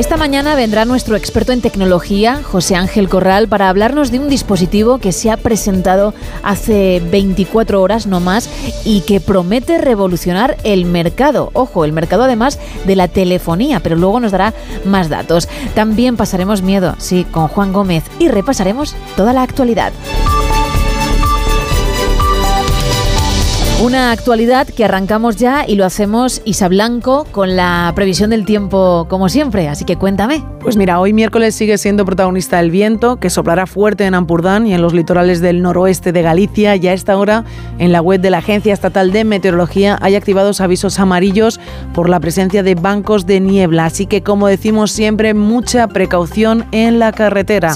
Esta mañana vendrá nuestro experto en tecnología, José Ángel Corral, para hablarnos de un dispositivo que se ha presentado hace 24 horas no más y que promete revolucionar el mercado. Ojo, el mercado además de la telefonía, pero luego nos dará más datos. También pasaremos miedo, sí, con Juan Gómez y repasaremos toda la actualidad. Una actualidad que arrancamos ya y lo hacemos Isa Blanco con la previsión del tiempo como siempre, así que cuéntame. Pues mira, hoy miércoles sigue siendo protagonista el viento, que soplará fuerte en Ampurdán y en los litorales del noroeste de Galicia. Y a esta hora, en la web de la Agencia Estatal de Meteorología, hay activados avisos amarillos por la presencia de bancos de niebla. Así que, como decimos siempre, mucha precaución en la carretera.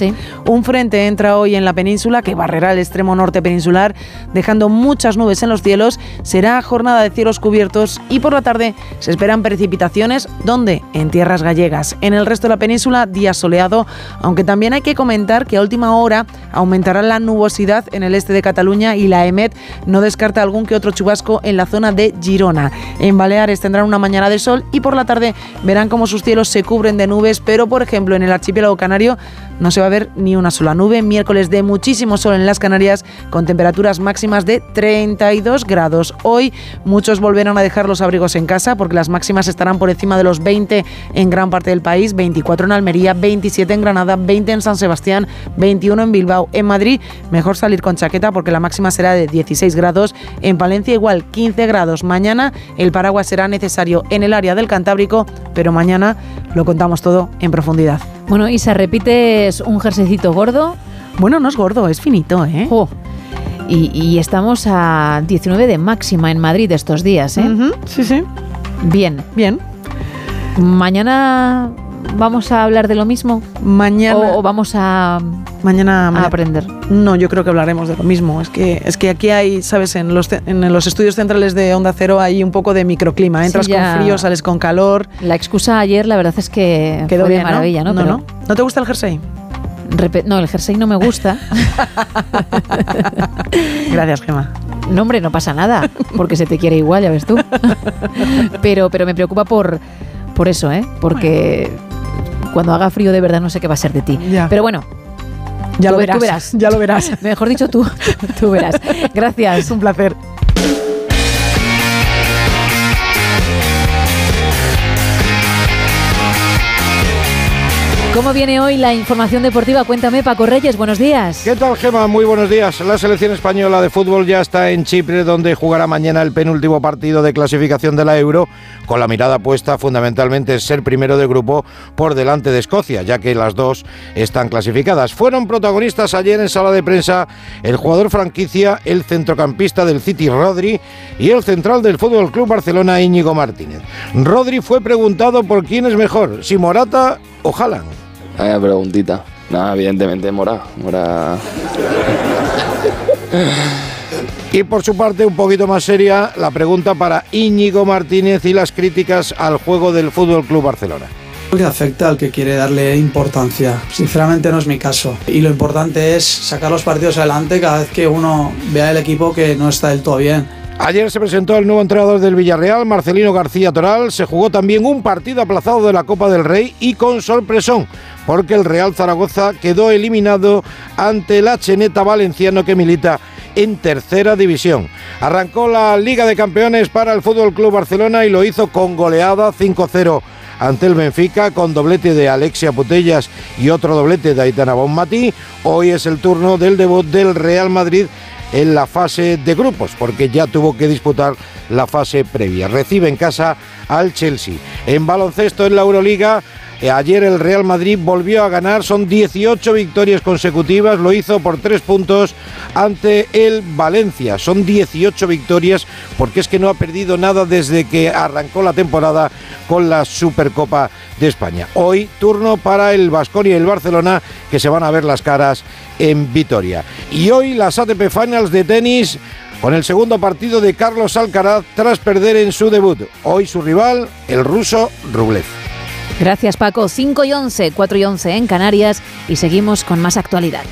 Un frente entra hoy en la península que barrerá el extremo norte peninsular, dejando muchas nubes en los cielos. Será jornada de cielos cubiertos y por la tarde se esperan precipitaciones. ¿Dónde? En tierras gallegas. En el resto de la península día soleado, aunque también hay que comentar que a última hora aumentará la nubosidad en el este de Cataluña y la EMET no descarta algún que otro chubasco en la zona de Girona. En Baleares tendrán una mañana de sol y por la tarde verán cómo sus cielos se cubren de nubes, pero por ejemplo en el archipiélago canario no se va a ver ni una sola nube. Miércoles de muchísimo sol en las Canarias con temperaturas máximas de 32 grados. Hoy muchos volverán a dejar los abrigos en casa porque las máximas estarán por encima de los 20 en gran parte del país, 24 en Almería, 27 en Granada, 20 en San Sebastián, 21 en Bilbao. En Madrid, mejor salir con chaqueta porque la máxima será de 16 grados. En Palencia, igual 15 grados. Mañana el paraguas será necesario en el área del Cantábrico, pero mañana lo contamos todo en profundidad. Bueno, Isa, ¿repites un jerseycito gordo? Bueno, no es gordo, es finito, ¿eh? Y, estamos a 19 de máxima en Madrid estos días, ¿eh? Sí, sí. Bien. Bien. Mañana vamos a hablar de lo mismo? Mañana. ¿O, vamos a, mañana, a aprender? No, yo creo que hablaremos de lo mismo. Es que, es que aquí hay, ¿sabes? En los, en los estudios centrales de Onda Cero hay un poco de microclima. Entras con frío, sales con calor. La excusa ayer, la verdad es que Quedó de maravilla, ¿no? ¿no? ¿No, ¿No te gusta el jersey? No, el jersey no me gusta. Gracias, Gemma. No, hombre, no pasa nada, porque se te quiere igual, ya ves tú. pero, pero me preocupa por, por eso, ¿eh? Porque cuando haga frío de verdad no sé qué va a ser de ti. Pero bueno, ya lo verás, Ya lo verás. Mejor dicho tú, tú verás. Gracias. Un placer. ¿Cómo viene hoy la información deportiva? Cuéntame, Paco Reyes, buenos días. ¿Qué tal, Gema? Muy buenos días. La selección española de fútbol ya está en Chipre, donde jugará mañana el penúltimo partido de clasificación de la Euro, con la mirada puesta fundamentalmente en ser primero de grupo por delante de Escocia, ya que las dos están clasificadas. Fueron protagonistas ayer en sala de prensa el jugador franquicia, el centrocampista del City, Rodri, y el central del Fútbol Club Barcelona, Íñigo Martínez. Rodri fue preguntado por quién es mejor, si Morata o Haaland. Vaya preguntita. Nada, evidentemente Mora. Mora. Y por su parte, un poquito más seria, la pregunta para Íñigo Martínez y las críticas al juego del Fútbol Club Barcelona. Que afecta al que quiere darle importancia. Sinceramente no es mi caso. Y lo importante es sacar los partidos adelante cada vez que uno vea el equipo que no está del todo bien. Ayer se presentó el nuevo entrenador del Villarreal, Marcelino García Toral. Se jugó también un partido aplazado de la Copa del Rey y con sorpresón porque el Real Zaragoza quedó eliminado ante la Cheneta Valenciano que milita en tercera división. Arrancó la Liga de Campeones para el Fútbol Club Barcelona y lo hizo con goleada 5-0 ante el Benfica con doblete de Alexia Putellas y otro doblete de Aitana Bonmatí. Hoy es el turno del debut del Real Madrid en la fase de grupos, porque ya tuvo que disputar la fase previa. Recibe en casa al Chelsea. En baloncesto en la Euroliga, ayer el Real Madrid volvió a ganar, son 18 victorias consecutivas, lo hizo por tres puntos ante el Valencia. Son 18 victorias porque es que no ha perdido nada desde que arrancó la temporada con la Supercopa de España. Hoy turno para el Vasconia y el Barcelona que se van a ver las caras en Vitoria. Y hoy las ATP Finals de tenis con el segundo partido de Carlos Alcaraz tras perder en su debut. Hoy su rival, el ruso Rublev. Gracias Paco. 5 y 11, 4 y 11 en Canarias y seguimos con más actualidad.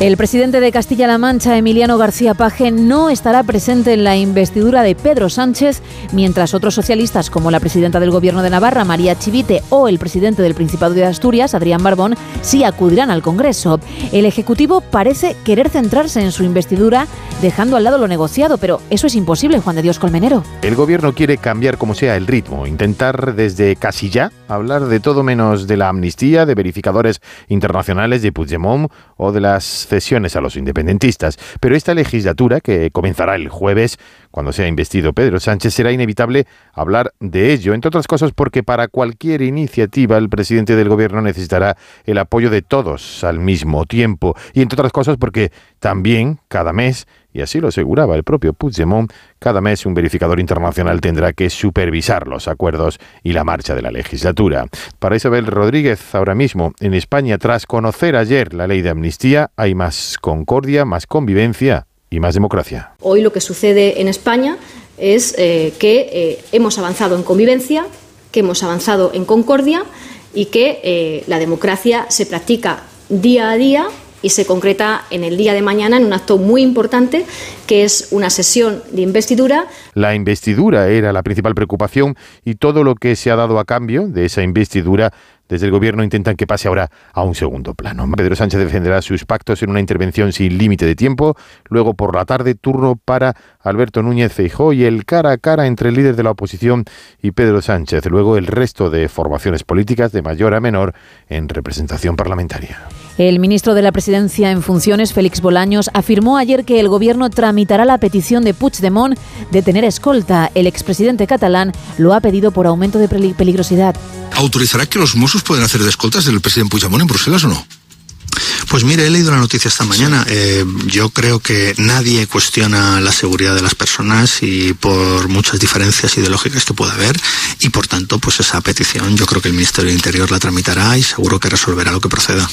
El presidente de Castilla-La Mancha, Emiliano García Paje, no estará presente en la investidura de Pedro Sánchez, mientras otros socialistas como la presidenta del Gobierno de Navarra, María Chivite, o el presidente del Principado de Asturias, Adrián Barbón, sí acudirán al Congreso. El Ejecutivo parece querer centrarse en su investidura, dejando al lado lo negociado, pero eso es imposible, Juan de Dios Colmenero. El Gobierno quiere cambiar como sea el ritmo, intentar desde casi ya hablar de todo menos de la amnistía, de verificadores internacionales de Puigdemont o de las cesiones a los independentistas. Pero esta legislatura, que comenzará el jueves, cuando sea investido Pedro Sánchez, será inevitable hablar de ello, entre otras cosas porque para cualquier iniciativa el presidente del gobierno necesitará el apoyo de todos al mismo tiempo, y entre otras cosas porque también cada mes y así lo aseguraba el propio Puigdemont, cada mes un verificador internacional tendrá que supervisar los acuerdos y la marcha de la legislatura. Para Isabel Rodríguez, ahora mismo en España, tras conocer ayer la ley de amnistía, hay más concordia, más convivencia y más democracia. Hoy lo que sucede en España es eh, que eh, hemos avanzado en convivencia, que hemos avanzado en concordia y que eh, la democracia se practica día a día y se concreta en el día de mañana en un acto muy importante que es una sesión de investidura. La investidura era la principal preocupación y todo lo que se ha dado a cambio de esa investidura desde el gobierno intentan que pase ahora a un segundo plano. Pedro Sánchez defenderá sus pactos en una intervención sin límite de tiempo. Luego por la tarde turno para Alberto Núñez Feijó y el cara a cara entre el líder de la oposición y Pedro Sánchez. Luego el resto de formaciones políticas de mayor a menor en representación parlamentaria. El ministro de la Presidencia en funciones, Félix Bolaños, afirmó ayer que el gobierno tramitará la petición de Puigdemont de tener escolta. El expresidente catalán lo ha pedido por aumento de peligrosidad. ¿Autorizará que los Mossos pueden hacer de escoltas del presidente Puigdemont en Bruselas o no? Pues mire, he leído la noticia esta mañana. Eh, yo creo que nadie cuestiona la seguridad de las personas y por muchas diferencias ideológicas que pueda haber y por tanto, pues esa petición yo creo que el Ministerio de Interior la tramitará y seguro que resolverá lo que proceda.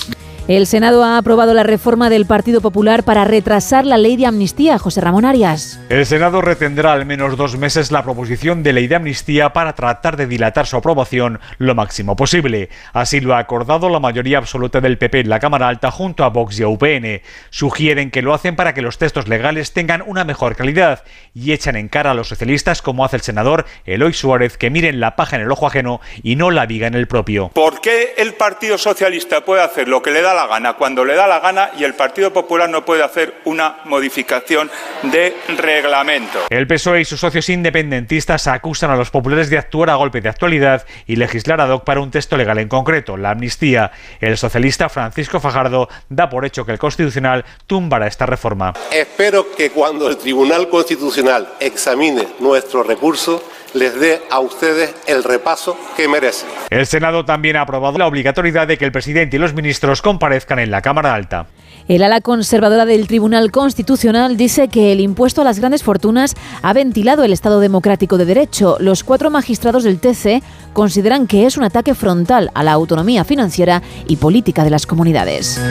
El Senado ha aprobado la reforma del Partido Popular para retrasar la ley de amnistía. José Ramón Arias. El Senado retendrá al menos dos meses la proposición de ley de amnistía para tratar de dilatar su aprobación lo máximo posible. Así lo ha acordado la mayoría absoluta del PP en la Cámara Alta junto a Vox y a UPN. Sugieren que lo hacen para que los textos legales tengan una mejor calidad y echan en cara a los socialistas, como hace el senador Eloy Suárez, que miren la paja en el ojo ajeno y no la viga en el propio. ¿Por qué el Partido Socialista puede hacer lo que le da la gana cuando le da la gana y el Partido Popular no puede hacer una modificación de reglamento. El PSOE y sus socios independentistas acusan a los populares de actuar a golpe de actualidad y legislar ad hoc para un texto legal en concreto, la amnistía. El socialista Francisco Fajardo da por hecho que el Constitucional tumbará esta reforma. Espero que cuando el Tribunal Constitucional examine nuestro recurso, les dé a ustedes el repaso que merecen. El Senado también ha aprobado la obligatoriedad de que el presidente y los ministros comparezcan en la Cámara Alta. El ala conservadora del Tribunal Constitucional dice que el impuesto a las grandes fortunas ha ventilado el Estado democrático de derecho. Los cuatro magistrados del TC consideran que es un ataque frontal a la autonomía financiera y política de las comunidades.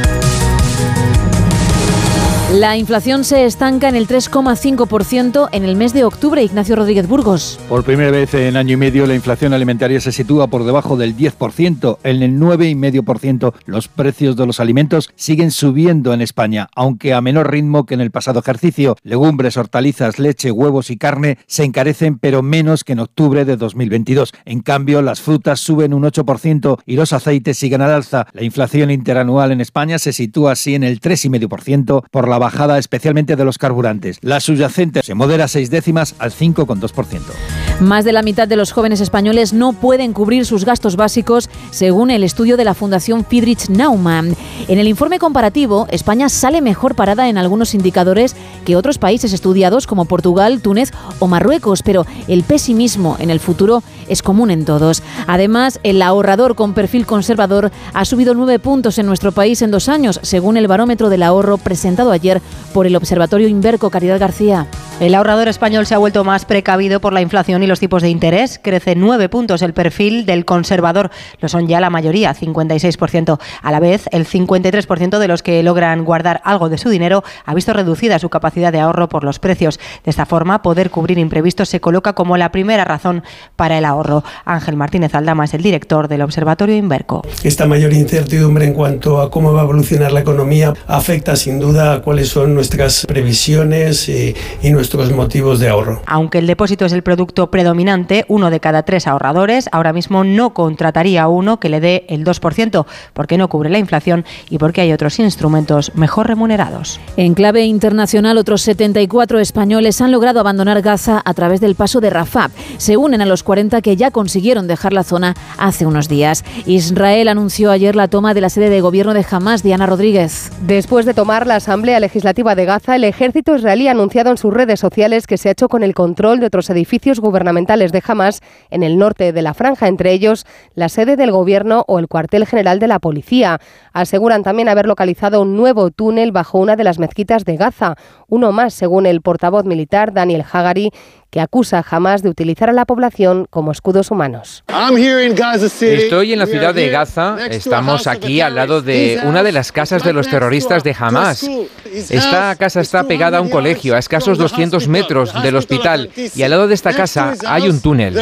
La inflación se estanca en el 3,5% en el mes de octubre. Ignacio Rodríguez Burgos. Por primera vez en año y medio, la inflación alimentaria se sitúa por debajo del 10%. En el 9,5% los precios de los alimentos siguen subiendo en España, aunque a menor ritmo que en el pasado ejercicio. Legumbres, hortalizas, leche, huevos y carne se encarecen, pero menos que en octubre de 2022. En cambio, las frutas suben un 8% y los aceites siguen al alza. La inflación interanual en España se sitúa así en el 3,5% por la bajada especialmente de los carburantes. La subyacente se modera seis décimas al 5,2%. Más de la mitad de los jóvenes españoles no pueden cubrir sus gastos básicos, según el estudio de la Fundación Friedrich Naumann. En el informe comparativo, España sale mejor parada en algunos indicadores que otros países estudiados como Portugal, Túnez o Marruecos, pero el pesimismo en el futuro es común en todos. Además, el ahorrador con perfil conservador ha subido nueve puntos en nuestro país en dos años, según el barómetro del ahorro presentado ayer por el Observatorio Inverco Caridad García. El ahorrador español se ha vuelto más precavido por la inflación y los tipos de interés. Crece nueve puntos el perfil del conservador. Lo son ya la mayoría, 56%. A la vez, el 53% de los que logran guardar algo de su dinero ha visto reducida su capacidad de ahorro por los precios. De esta forma, poder cubrir imprevistos se coloca como la primera razón para el ahorro. Ángel Martínez Aldama es el director del Observatorio Inverco. Esta mayor incertidumbre en cuanto a cómo va a evolucionar la economía afecta sin duda a cuáles son nuestras previsiones y, y nuestros motivos de ahorro. Aunque el depósito es el producto predominante, uno de cada tres ahorradores ahora mismo no contrataría a uno que le dé el 2%, porque no cubre la inflación y porque hay otros instrumentos mejor remunerados. En clave internacional, otros 74 españoles han logrado abandonar Gaza a través del paso de Rafah. Se unen a los 40 que ya consiguieron dejar la zona hace unos días. Israel anunció ayer la toma de la sede de gobierno de Hamas, Diana Rodríguez. Después de tomar la Asamblea Legislativa de Gaza, el ejército israelí ha anunciado en sus redes sociales que se ha hecho con el control de otros edificios gubernamentales de Hamas en el norte de la franja, entre ellos la sede del gobierno o el cuartel general de la policía. Aseguran también haber localizado un nuevo túnel bajo una de las mezquitas de Gaza, uno más según el portavoz militar Daniel Hagari, que acusa jamás de utilizar a la población como escudos humanos. Estoy en la ciudad de Gaza, estamos aquí al lado de una de las casas de los terroristas de Hamas. Esta casa está pegada a un colegio, a escasos 200 metros del hospital, y al lado de esta casa hay un túnel.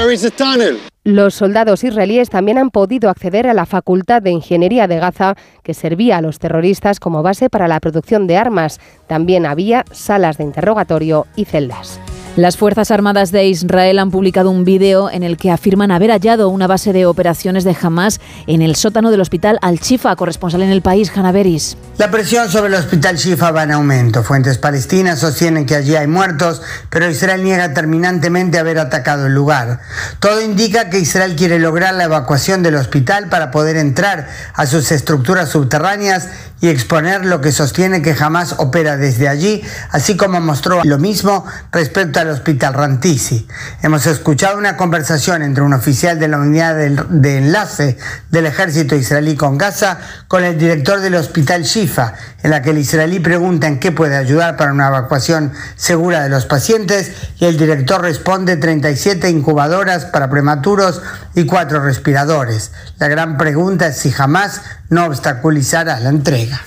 Los soldados israelíes también han podido acceder a la Facultad de Ingeniería de Gaza, que servía a los terroristas como base para la producción de armas. También había salas de interrogatorio y celdas. Las Fuerzas Armadas de Israel han publicado un vídeo en el que afirman haber hallado una base de operaciones de Hamas en el sótano del hospital Al-Shifa, corresponsal en el país, Hanaveris. La presión sobre el hospital Shifa va en aumento. Fuentes palestinas sostienen que allí hay muertos, pero Israel niega terminantemente haber atacado el lugar. Todo indica que Israel quiere lograr la evacuación del hospital para poder entrar a sus estructuras subterráneas y exponer lo que sostiene que jamás opera desde allí, así como mostró lo mismo respecto al hospital Rantisi. Hemos escuchado una conversación entre un oficial de la unidad de enlace del ejército israelí con Gaza con el director del hospital Shifa, en la que el israelí pregunta en qué puede ayudar para una evacuación segura de los pacientes y el director responde 37 incubadoras para prematuros y cuatro respiradores. La gran pregunta es si jamás no obstaculizará la entrega.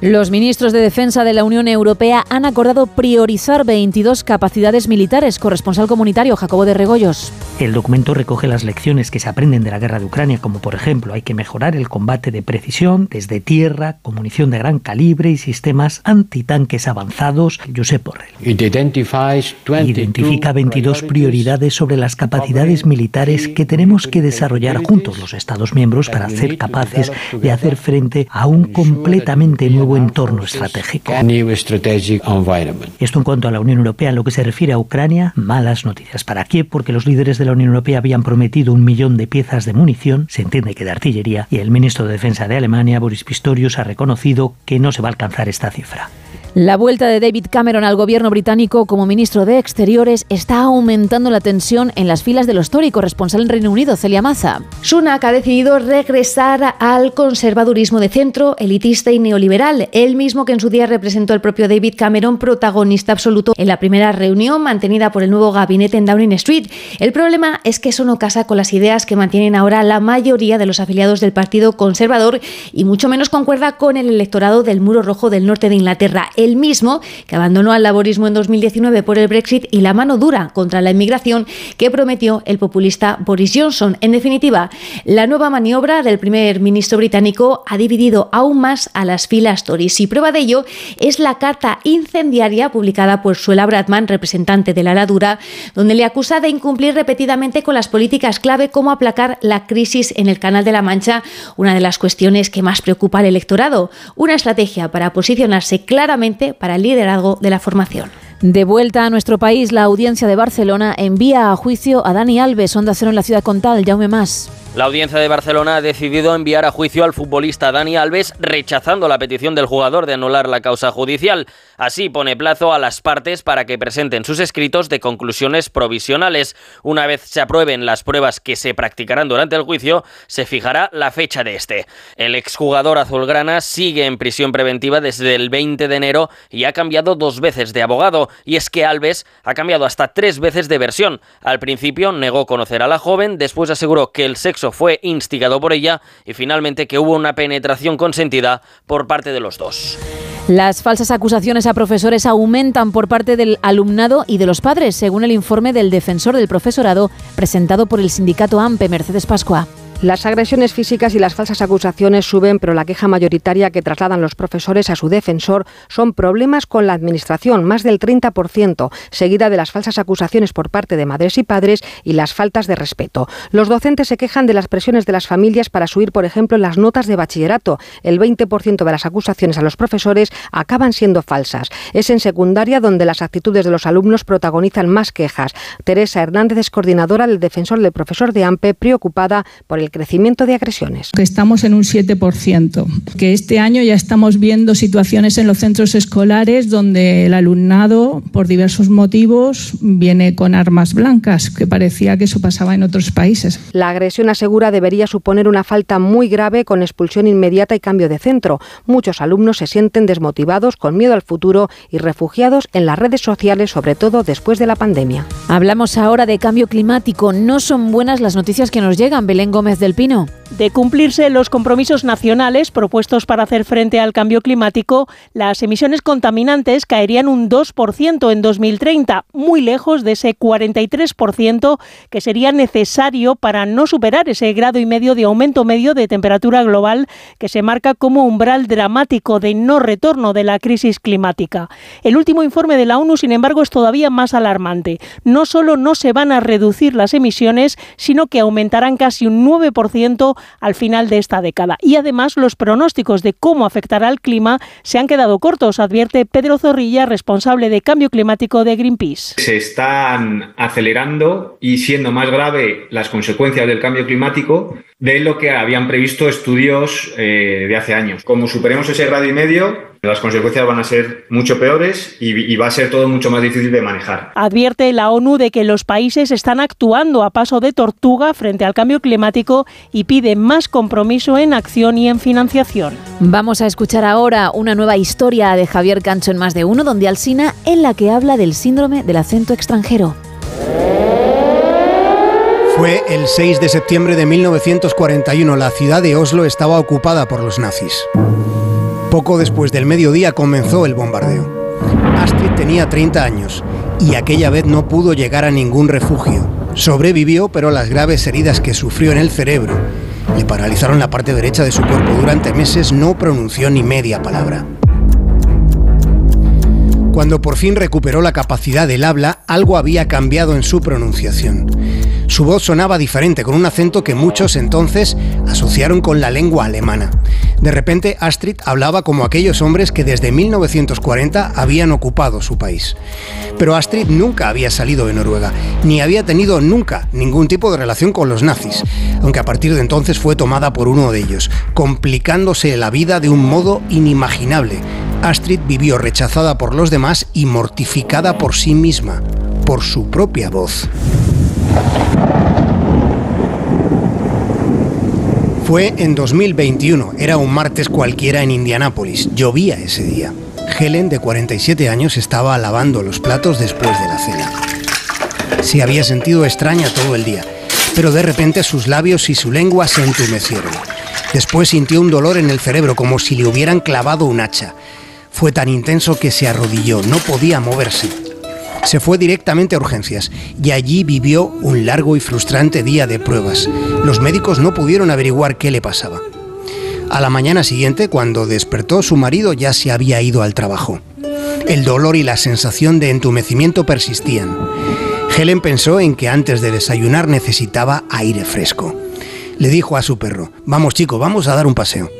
Los ministros de Defensa de la Unión Europea han acordado priorizar 22 capacidades militares. Corresponsal comunitario Jacobo de Regoyos. El documento recoge las lecciones que se aprenden de la guerra de Ucrania, como por ejemplo hay que mejorar el combate de precisión desde tierra, con munición de gran calibre y sistemas antitanques avanzados. Josep Borrell. Identifica 22 prioridades sobre las capacidades militares que tenemos que desarrollar juntos los Estados miembros para ser capaces de hacer frente a un completamente nuevo entorno estratégico. Esto en cuanto a la Unión Europea, en lo que se refiere a Ucrania, malas noticias para Kiev, porque los líderes de la Unión Europea habían prometido un millón de piezas de munición, se entiende que de artillería, y el ministro de Defensa de Alemania, Boris Pistorius, ha reconocido que no se va a alcanzar esta cifra. La vuelta de David Cameron al gobierno británico como ministro de Exteriores está aumentando la tensión en las filas de los Tory, corresponsal en Reino Unido, Celia Maza. Sunak ha decidido regresar al conservadurismo de centro, elitista y neoliberal, el mismo que en su día representó el propio David Cameron, protagonista absoluto en la primera reunión mantenida por el nuevo gabinete en Downing Street. El problema es que eso no casa con las ideas que mantienen ahora la mayoría de los afiliados del Partido Conservador y mucho menos concuerda con el electorado del Muro Rojo del norte de Inglaterra el mismo que abandonó al laborismo en 2019 por el Brexit y la mano dura contra la inmigración que prometió el populista Boris Johnson. En definitiva, la nueva maniobra del primer ministro británico ha dividido aún más a las filas Tories y prueba de ello es la carta incendiaria publicada por Suela Bradman, representante de la ala dura, donde le acusa de incumplir repetidamente con las políticas clave como aplacar la crisis en el Canal de la Mancha, una de las cuestiones que más preocupa al electorado, una estrategia para posicionarse claramente para el liderazgo de la formación. De vuelta a nuestro país, la audiencia de Barcelona envía a juicio a Dani Alves, Onda Cero en la ciudad contal. Jaume Más. La audiencia de Barcelona ha decidido enviar a juicio al futbolista Dani Alves, rechazando la petición del jugador de anular la causa judicial. Así pone plazo a las partes para que presenten sus escritos de conclusiones provisionales. Una vez se aprueben las pruebas que se practicarán durante el juicio, se fijará la fecha de este. El exjugador azulgrana sigue en prisión preventiva desde el 20 de enero y ha cambiado dos veces de abogado. Y es que Alves ha cambiado hasta tres veces de versión. Al principio negó conocer a la joven, después aseguró que el sexo fue instigado por ella y finalmente que hubo una penetración consentida por parte de los dos. Las falsas acusaciones a profesores aumentan por parte del alumnado y de los padres, según el informe del defensor del profesorado presentado por el sindicato AMPE, Mercedes Pascua. Las agresiones físicas y las falsas acusaciones suben, pero la queja mayoritaria que trasladan los profesores a su defensor son problemas con la Administración, más del 30%, seguida de las falsas acusaciones por parte de madres y padres y las faltas de respeto. Los docentes se quejan de las presiones de las familias para subir, por ejemplo, las notas de bachillerato. El 20% de las acusaciones a los profesores acaban siendo falsas. Es en secundaria donde las actitudes de los alumnos protagonizan más quejas. Teresa Hernández es coordinadora del defensor del profesor de AMPE, preocupada por el crecimiento de agresiones. Que estamos en un 7%, que este año ya estamos viendo situaciones en los centros escolares donde el alumnado, por diversos motivos, viene con armas blancas, que parecía que eso pasaba en otros países. La agresión asegura debería suponer una falta muy grave con expulsión inmediata y cambio de centro. Muchos alumnos se sienten desmotivados, con miedo al futuro y refugiados en las redes sociales, sobre todo después de la pandemia. Hablamos ahora de cambio climático. No son buenas las noticias que nos llegan. Belén Gómez del Pino. De cumplirse los compromisos nacionales propuestos para hacer frente al cambio climático, las emisiones contaminantes caerían un 2% en 2030, muy lejos de ese 43% que sería necesario para no superar ese grado y medio de aumento medio de temperatura global que se marca como umbral dramático de no retorno de la crisis climática. El último informe de la ONU, sin embargo, es todavía más alarmante. No solo no se van a reducir las emisiones, sino que aumentarán casi un 9% al final de esta década. Y además los pronósticos de cómo afectará el clima se han quedado cortos, advierte Pedro Zorrilla, responsable de cambio climático de Greenpeace. Se están acelerando y siendo más grave las consecuencias del cambio climático de lo que habían previsto estudios eh, de hace años. Como superemos ese grado y medio, las consecuencias van a ser mucho peores y, y, va a ser todo mucho más difícil de manejar. Advierte la ONU de que los países están actuando a paso de tortuga frente al cambio climático y pide más compromiso en acción y en financiación. Vamos a escuchar ahora una nueva historia de Javier Cancho en Más de Uno, donde Alsina, en la que habla del síndrome del acento extranjero. Fue el 6 de septiembre de 1941. La ciudad de Oslo estaba ocupada por los nazis. Poco después del mediodía comenzó el bombardeo. Astrid tenía 30 años y aquella vez no pudo llegar a ningún refugio. Sobrevivió, pero las graves heridas que sufrió en el cerebro le paralizaron la parte derecha de su cuerpo. Durante meses no pronunció ni media palabra. Cuando por fin recuperó la capacidad del habla, algo había cambiado en su pronunciación. Su voz sonaba diferente, con un acento que muchos entonces asociaron con la lengua alemana. De repente, Astrid hablaba como aquellos hombres que desde 1940 habían ocupado su país. Pero Astrid nunca había salido de Noruega, ni había tenido nunca ningún tipo de relación con los nazis, aunque a partir de entonces fue tomada por uno de ellos, complicándose la vida de un modo inimaginable. Astrid vivió rechazada por los demás y mortificada por sí misma, por su propia voz. Fue en 2021, era un martes cualquiera en Indianápolis, llovía ese día. Helen, de 47 años, estaba lavando los platos después de la cena. Se había sentido extraña todo el día, pero de repente sus labios y su lengua se entumecieron. Después sintió un dolor en el cerebro como si le hubieran clavado un hacha. Fue tan intenso que se arrodilló, no podía moverse. Se fue directamente a urgencias y allí vivió un largo y frustrante día de pruebas. Los médicos no pudieron averiguar qué le pasaba. A la mañana siguiente, cuando despertó, su marido ya se había ido al trabajo. El dolor y la sensación de entumecimiento persistían. Helen pensó en que antes de desayunar necesitaba aire fresco. Le dijo a su perro, vamos chico, vamos a dar un paseo.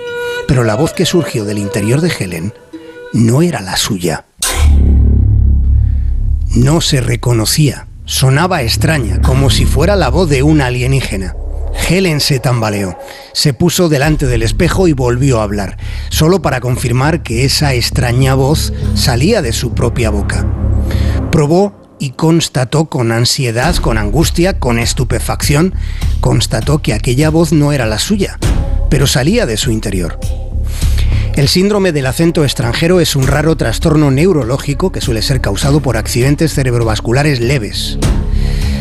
Pero la voz que surgió del interior de Helen no era la suya. No se reconocía. Sonaba extraña, como si fuera la voz de un alienígena. Helen se tambaleó, se puso delante del espejo y volvió a hablar, solo para confirmar que esa extraña voz salía de su propia boca. Probó y constató con ansiedad, con angustia, con estupefacción, constató que aquella voz no era la suya, pero salía de su interior. El síndrome del acento extranjero es un raro trastorno neurológico que suele ser causado por accidentes cerebrovasculares leves.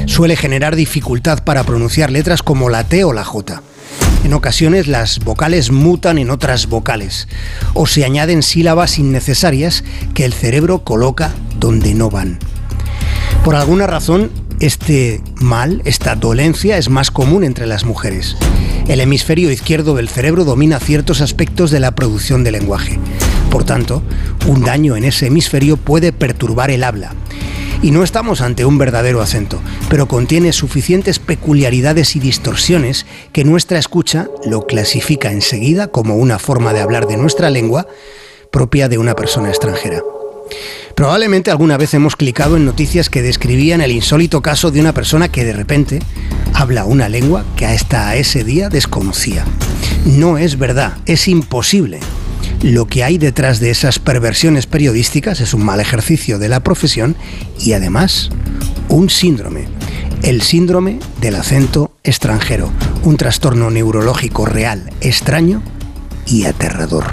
Suele generar dificultad para pronunciar letras como la T o la J. En ocasiones las vocales mutan en otras vocales o se añaden sílabas innecesarias que el cerebro coloca donde no van. Por alguna razón, este mal, esta dolencia es más común entre las mujeres. El hemisferio izquierdo del cerebro domina ciertos aspectos de la producción de lenguaje. Por tanto, un daño en ese hemisferio puede perturbar el habla. Y no estamos ante un verdadero acento, pero contiene suficientes peculiaridades y distorsiones que nuestra escucha lo clasifica enseguida como una forma de hablar de nuestra lengua propia de una persona extranjera. Probablemente alguna vez hemos clicado en noticias que describían el insólito caso de una persona que de repente habla una lengua que hasta ese día desconocía. No es verdad, es imposible. Lo que hay detrás de esas perversiones periodísticas es un mal ejercicio de la profesión y además un síndrome. El síndrome del acento extranjero, un trastorno neurológico real, extraño y aterrador.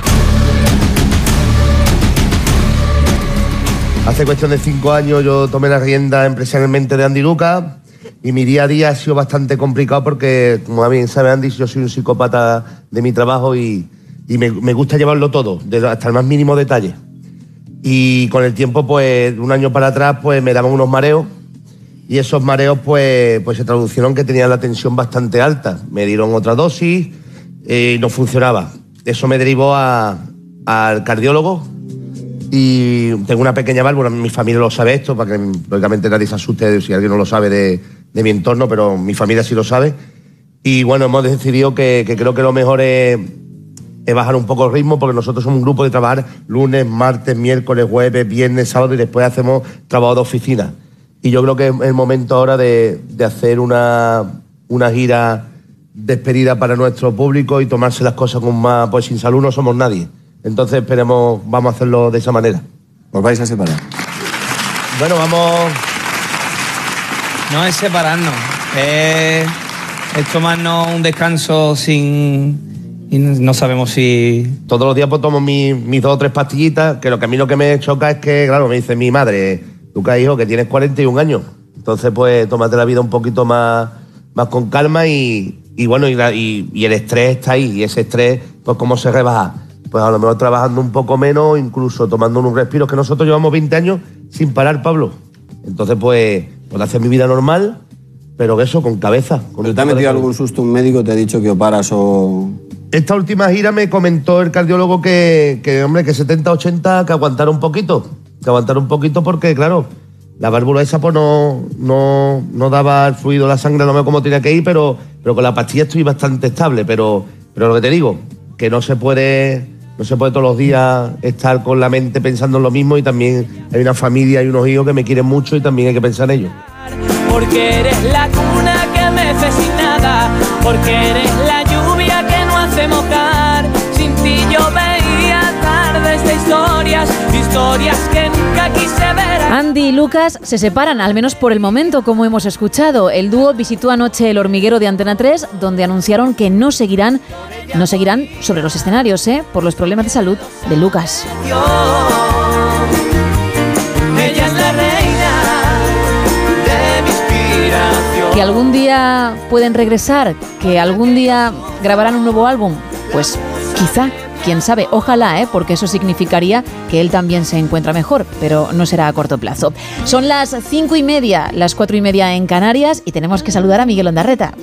Hace cuestión de cinco años yo tomé la rienda empresarialmente de Andy Luca y mi día a día ha sido bastante complicado porque, como bien sabe Andy, yo soy un psicópata de mi trabajo y, me, gusta llevarlo todo, hasta el más mínimo detalle. Y con el tiempo, pues, un año para atrás, pues me daban unos mareos y esos mareos, pues, pues se traducieron que tenía la tensión bastante alta. Me dieron otra dosis eh, y no funcionaba. Eso me derivó al cardiólogo y tengo una pequeña válvula, mi familia lo sabe esto, para que lógicamente nadie se asuste si alguien no lo sabe de, mi entorno, pero mi familia sí lo sabe. Y bueno, hemos decidido que, creo que lo mejor es, bajar un poco el ritmo, porque nosotros somos un grupo de trabajar lunes, martes, miércoles, jueves, viernes, sábado y después hacemos trabajo de oficina. Y yo creo que es el momento ahora de, hacer una, una gira despedida para nuestro público y tomarse las cosas con más, pues sin salud no somos nadie. Entonces esperemos, vamos a hacerlo de esa manera. ¿Os vais a separar? Bueno, vamos... No es separarnos, es, tomarnos un descanso sin... Y no sabemos si... Todos los días pues tomo mis, dos o tres pastillitas, que lo que a mí lo que me choca es que, claro, me dice mi madre, tú que hijo, que tienes 41 años. Entonces, pues, tómate la vida un poquito más, más con calma y, bueno, y, y, el estrés está ahí. Y ese estrés, pues, ¿cómo se rebaja? Pues a lo mejor trabajando un poco menos, incluso tomando unos respiros, que nosotros llevamos 20 años sin parar, Pablo. Entonces, pues, pues hacer mi vida normal, pero eso con cabeza. Con te ha metido algún susto un médico? ¿Te ha dicho que paras o...? Esta última gira me comentó el cardiólogo que, que hombre, que 70, 80, que aguantar un poquito. Que aguantar un poquito porque, claro, la válvula esa pues no, no, no daba el fluido, la sangre, no me cómo tenía que ir, pero, pero con la pastilla estoy bastante estable. Pero, pero lo que te digo, que no se puede no se puede todos los días estar con la mente pensando en lo mismo y también hay una familia y unos hijos que me quieren mucho y también hay que pensar en ellos. Porque eres la cuna que me nada, porque eres la lluvia que no hace mojar. Sin ti yo veía tardes de historias, historias que ver. Andy y Lucas se separan, al menos por el momento, como hemos escuchado. El dúo visitó anoche el hormiguero de Antena 3, donde anunciaron que no seguirán no seguirán sobre los escenarios, ¿eh? por los problemas de salud de Lucas. Que algún día pueden regresar, que algún día grabarán un nuevo álbum, pues quizá, quién sabe, ojalá, ¿eh? porque eso significaría que él también se encuentra mejor, pero no será a corto plazo. Son las cinco y media, las cuatro y media en Canarias y tenemos que saludar a Miguel Ondarreta.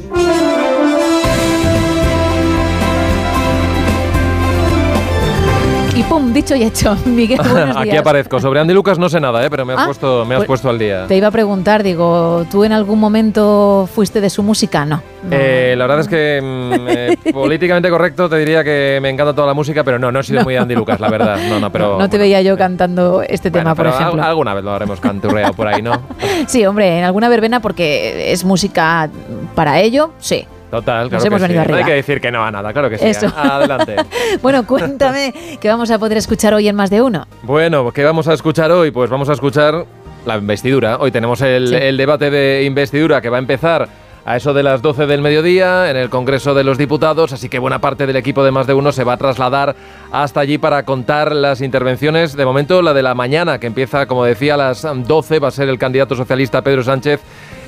Y pum, dicho y hecho. Miguel, buenos días. Aquí aparezco. Sobre Andy Lucas no sé nada, ¿eh? pero me has, Ah, puesto, me has pues puesto al día. Te iba a preguntar, digo, ¿tú en algún momento fuiste de su música? No. Eh, la verdad es que mm, eh, políticamente correcto te diría que me encanta toda la música, pero no, no he sido muy Andy Lucas, la verdad. No, no, pero. no te veía yo cantando este bueno, tema, por pero ejemplo. alguna vez lo habremos canturreado por ahí, ¿no? Sí, hombre, en alguna verbena porque es música para ello, sí. Total, claro. hemos que venido sí. No arriba. hay que decir que no a nada, claro que sí. Eso. Adelante. Bueno, cuéntame que vamos a poder escuchar hoy en más de uno. Bueno, ¿qué vamos a escuchar hoy? Pues vamos a escuchar la investidura. Hoy tenemos el, Sí. el debate de investidura que va a empezar a eso de las 12 del mediodía en el Congreso de los Diputados, así que buena parte del equipo de más de uno se va a trasladar hasta allí para contar las intervenciones. De momento, la de la mañana, que empieza, como decía, a las 12, va a ser el candidato socialista Pedro Sánchez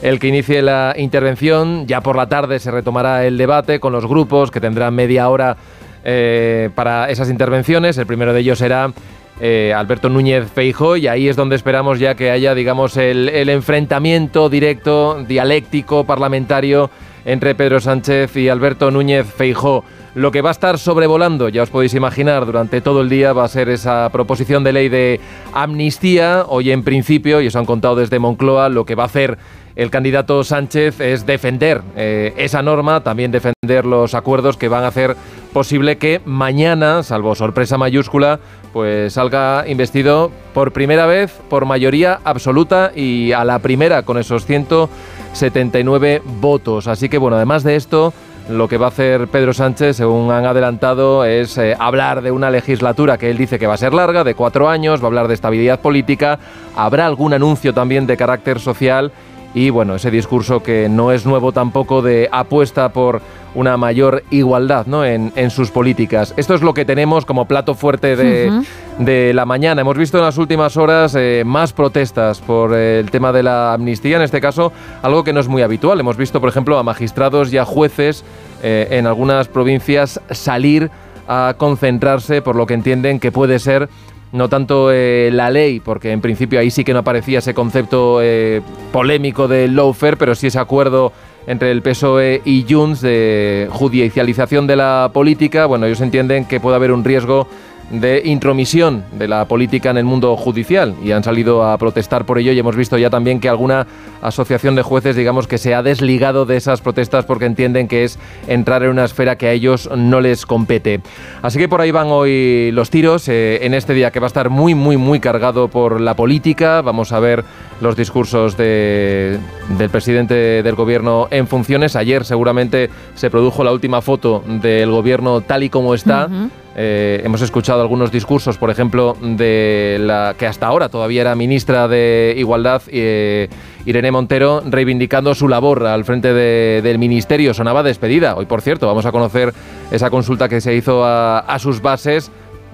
el que inicie la intervención. Ya por la tarde se retomará el debate con los grupos que tendrán media hora eh, para esas intervenciones. El primero de ellos será eh, Alberto Núñez Feijó y ahí es donde esperamos ya que haya, digamos, el, el enfrentamiento directo, dialéctico, parlamentario entre Pedro Sánchez y Alberto Núñez Feijó. Lo que va a estar sobrevolando, ya os podéis imaginar, durante todo el día va a ser esa proposición de ley de amnistía. Hoy en principio, y os han contado desde Moncloa, lo que va a hacer el candidato Sánchez es defender eh, esa norma, también defender los acuerdos que van a hacer posible que mañana, salvo sorpresa mayúscula, pues salga investido por primera vez por mayoría absoluta y a la primera con esos 179 votos. Así que bueno, además de esto, lo que va a hacer Pedro Sánchez, según han adelantado, es eh, hablar de una legislatura que él dice que va a ser larga, de cuatro años, va a hablar de estabilidad política, habrá algún anuncio también de carácter social y bueno, ese discurso que no es nuevo tampoco de apuesta por una mayor igualdad ¿no? en, en sus políticas. Esto es lo que tenemos como plato fuerte de, de la mañana. Hemos visto en las últimas horas eh, más protestas por eh, el tema de la amnistía, en este caso algo que no es muy habitual. Hemos visto, por ejemplo, a magistrados y a jueces eh, en algunas provincias salir a concentrarse por lo que entienden que puede ser no tanto eh, la ley, porque en principio ahí sí que no aparecía ese concepto eh, polémico de lawfare, pero sí ese acuerdo entre el PSOE y Junts de judicialización de la política. Bueno, ellos entienden que puede haber un riesgo de intromisión de la política en el mundo judicial y han salido a protestar por ello y hemos visto ya también que alguna asociación de jueces digamos que se ha desligado de esas protestas porque entienden que es entrar en una esfera que a ellos no les compete. Así que por ahí van hoy los tiros eh, en este día que va a estar muy muy muy cargado por la política. Vamos a ver los discursos de- del presidente del gobierno en funciones. Ayer seguramente se produjo la última foto del gobierno tal y como está. Eh, hemos escuchado algunos discursos, por ejemplo, de la que hasta ahora todavía era ministra de Igualdad, eh, Irene Montero, reivindicando su labor al frente de- del ministerio. Sonaba despedida. Hoy, por cierto, vamos a conocer esa consulta que se hizo a, a sus bases.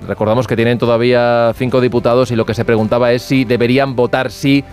Recordamos que tienen todavía cinco diputados y lo que se preguntaba es si deberían votar sí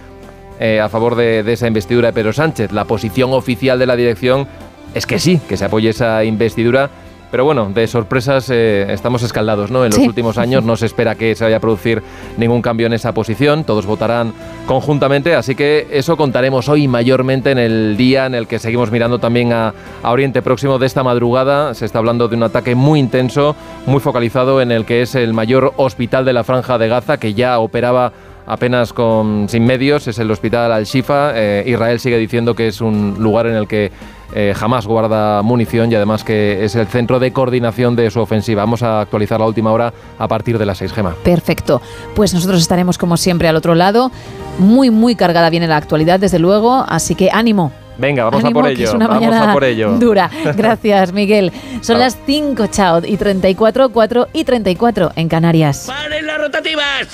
eh, a favor de, de esa investidura de Pedro Sánchez. La posición oficial de la dirección es que sí, que se apoye esa investidura. Pero bueno, de sorpresas eh, estamos escaldados, ¿no? En los Sí. últimos años no se espera que se vaya a producir ningún cambio en esa posición, todos votarán conjuntamente, así que eso contaremos hoy mayormente en el día en el que seguimos mirando también a, a Oriente Próximo de esta madrugada. Se está hablando de un ataque muy intenso, muy focalizado en el que es el mayor hospital de la franja de Gaza, que ya operaba apenas con sin medios, es el hospital Al-Shifa. Eh, Israel sigue diciendo que es un lugar en el que eh, jamás guarda munición y además que es el centro de coordinación de su ofensiva. Vamos a actualizar la última hora a partir de las 6 Gema. Perfecto. Pues nosotros estaremos como siempre al otro lado. Muy, muy cargada viene la actualidad, desde luego. Así que ánimo. Venga, vamos Ánimo, a por que ello. es una vamos mañana a por ello. dura. Gracias, Miguel. Son Chao. las 5, chao, y 34, 4 y 34 en Canarias. ¡Paren las rotativas!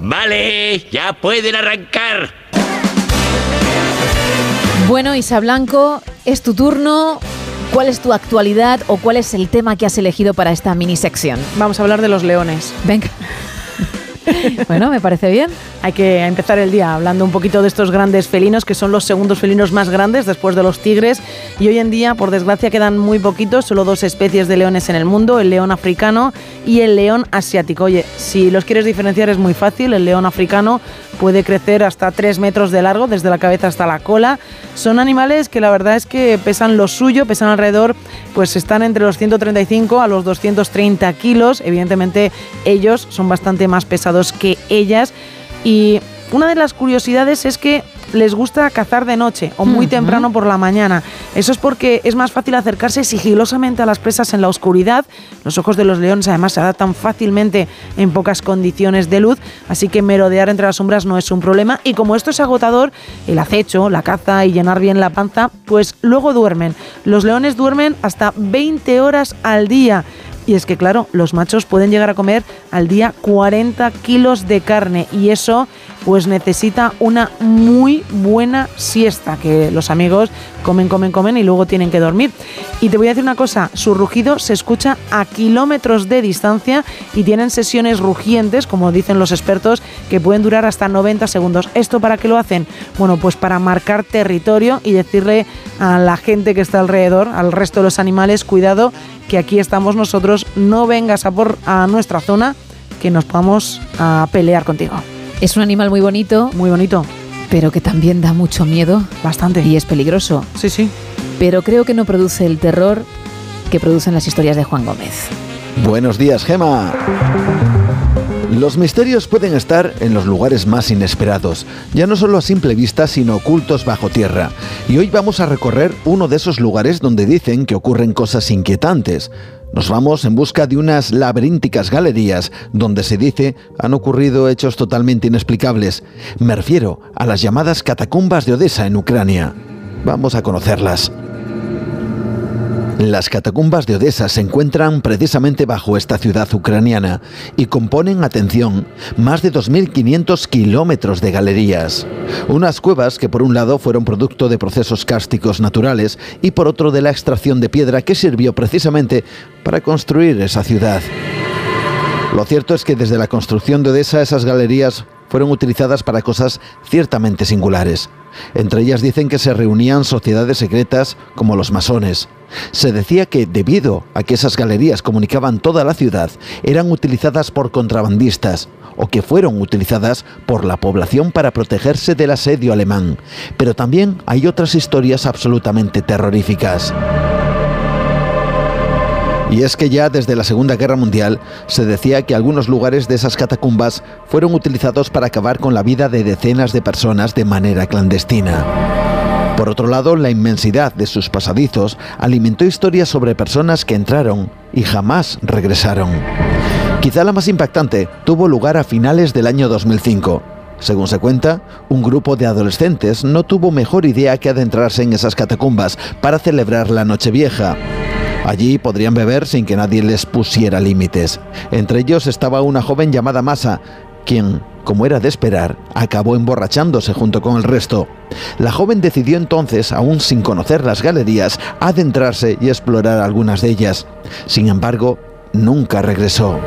Vale, ya pueden arrancar. Bueno, Isa Blanco, es tu turno. ¿Cuál es tu actualidad o cuál es el tema que has elegido para esta mini sección? Vamos a hablar de los leones. Venga. bueno, me parece bien. hay que empezar el día hablando un poquito de estos grandes felinos, que son los segundos felinos más grandes después de los tigres. Y hoy en día, por desgracia, quedan muy poquitos, solo dos especies de leones en el mundo, el león africano y el león asiático. Oye, si los quieres diferenciar es muy fácil, el león africano puede crecer hasta 3 metros de largo, desde la cabeza hasta la cola. Son animales que la verdad es que pesan lo suyo, pesan alrededor, pues están entre los 135 a los 230 kilos. Evidentemente ellos son bastante más pesados que ellas. Y una de las curiosidades es que les gusta cazar de noche o muy temprano por la mañana. Eso es porque es más fácil acercarse sigilosamente a las presas en la oscuridad. Los ojos de los leones además se adaptan fácilmente en pocas condiciones de luz, así que merodear entre las sombras no es un problema. Y como esto es agotador, el acecho, la caza y llenar bien la panza, pues luego duermen. Los leones duermen hasta 20 horas al día. Y es que, claro, los machos pueden llegar a comer al día 40 kilos de carne. Y eso pues necesita una muy buena siesta, que los amigos comen, comen, comen y luego tienen que dormir. Y te voy a decir una cosa, su rugido se escucha a kilómetros de distancia y tienen sesiones rugientes, como dicen los expertos, que pueden durar hasta 90 segundos. ¿Esto para qué lo hacen? Bueno, pues para marcar territorio y decirle a la gente que está alrededor, al resto de los animales, cuidado, que aquí estamos nosotros, no vengas a por a nuestra zona, que nos vamos a pelear contigo. Es un animal muy bonito. Muy bonito. Pero que también da mucho miedo. Bastante. Y es peligroso. Sí, sí. Pero creo que no produce el terror que producen las historias de Juan Gómez. Buenos días, Gema. Los misterios pueden estar en los lugares más inesperados, ya no solo a simple vista, sino ocultos bajo tierra. Y hoy vamos a recorrer uno de esos lugares donde dicen que ocurren cosas inquietantes. Nos vamos en busca de unas laberínticas galerías donde se dice han ocurrido hechos totalmente inexplicables. Me refiero a las llamadas catacumbas de Odessa en Ucrania. Vamos a conocerlas. Las catacumbas de Odessa se encuentran precisamente bajo esta ciudad ucraniana y componen, atención, más de 2.500 kilómetros de galerías. Unas cuevas que por un lado fueron producto de procesos cársticos naturales y por otro de la extracción de piedra que sirvió precisamente para construir esa ciudad. Lo cierto es que desde la construcción de Odessa esas galerías fueron utilizadas para cosas ciertamente singulares. Entre ellas dicen que se reunían sociedades secretas como los masones. Se decía que debido a que esas galerías comunicaban toda la ciudad, eran utilizadas por contrabandistas o que fueron utilizadas por la población para protegerse del asedio alemán. Pero también hay otras historias absolutamente terroríficas. Y es que ya desde la Segunda Guerra Mundial se decía que algunos lugares de esas catacumbas fueron utilizados para acabar con la vida de decenas de personas de manera clandestina. Por otro lado, la inmensidad de sus pasadizos alimentó historias sobre personas que entraron y jamás regresaron. Quizá la más impactante tuvo lugar a finales del año 2005. Según se cuenta, un grupo de adolescentes no tuvo mejor idea que adentrarse en esas catacumbas para celebrar la Nochevieja. Allí podrían beber sin que nadie les pusiera límites. Entre ellos estaba una joven llamada Masa, quien, como era de esperar, acabó emborrachándose junto con el resto. La joven decidió entonces, aún sin conocer las galerías, adentrarse y explorar algunas de ellas. Sin embargo, nunca regresó.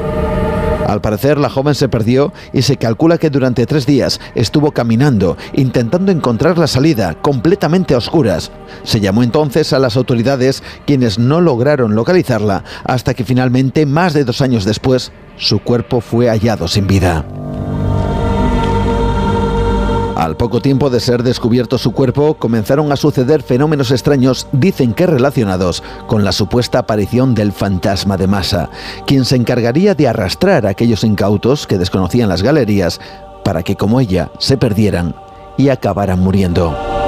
Al parecer, la joven se perdió y se calcula que durante tres días estuvo caminando, intentando encontrar la salida, completamente a oscuras. Se llamó entonces a las autoridades, quienes no lograron localizarla, hasta que finalmente, más de dos años después, su cuerpo fue hallado sin vida. Al poco tiempo de ser descubierto su cuerpo, comenzaron a suceder fenómenos extraños, dicen que relacionados con la supuesta aparición del fantasma de masa, quien se encargaría de arrastrar a aquellos incautos que desconocían las galerías para que como ella se perdieran y acabaran muriendo.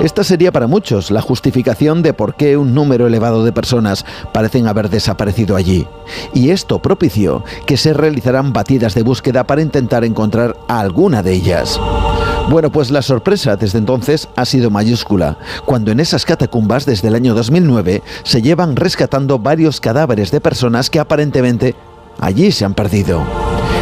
Esta sería para muchos la justificación de por qué un número elevado de personas parecen haber desaparecido allí. Y esto propició que se realizaran batidas de búsqueda para intentar encontrar a alguna de ellas. Bueno, pues la sorpresa desde entonces ha sido mayúscula, cuando en esas catacumbas desde el año 2009 se llevan rescatando varios cadáveres de personas que aparentemente allí se han perdido.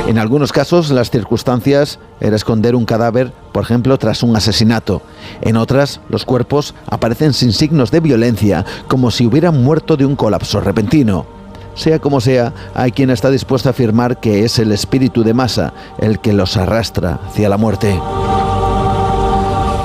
En algunos casos las circunstancias era esconder un cadáver, por ejemplo, tras un asesinato. En otras, los cuerpos aparecen sin signos de violencia, como si hubieran muerto de un colapso repentino. Sea como sea, hay quien está dispuesto a afirmar que es el espíritu de masa el que los arrastra hacia la muerte.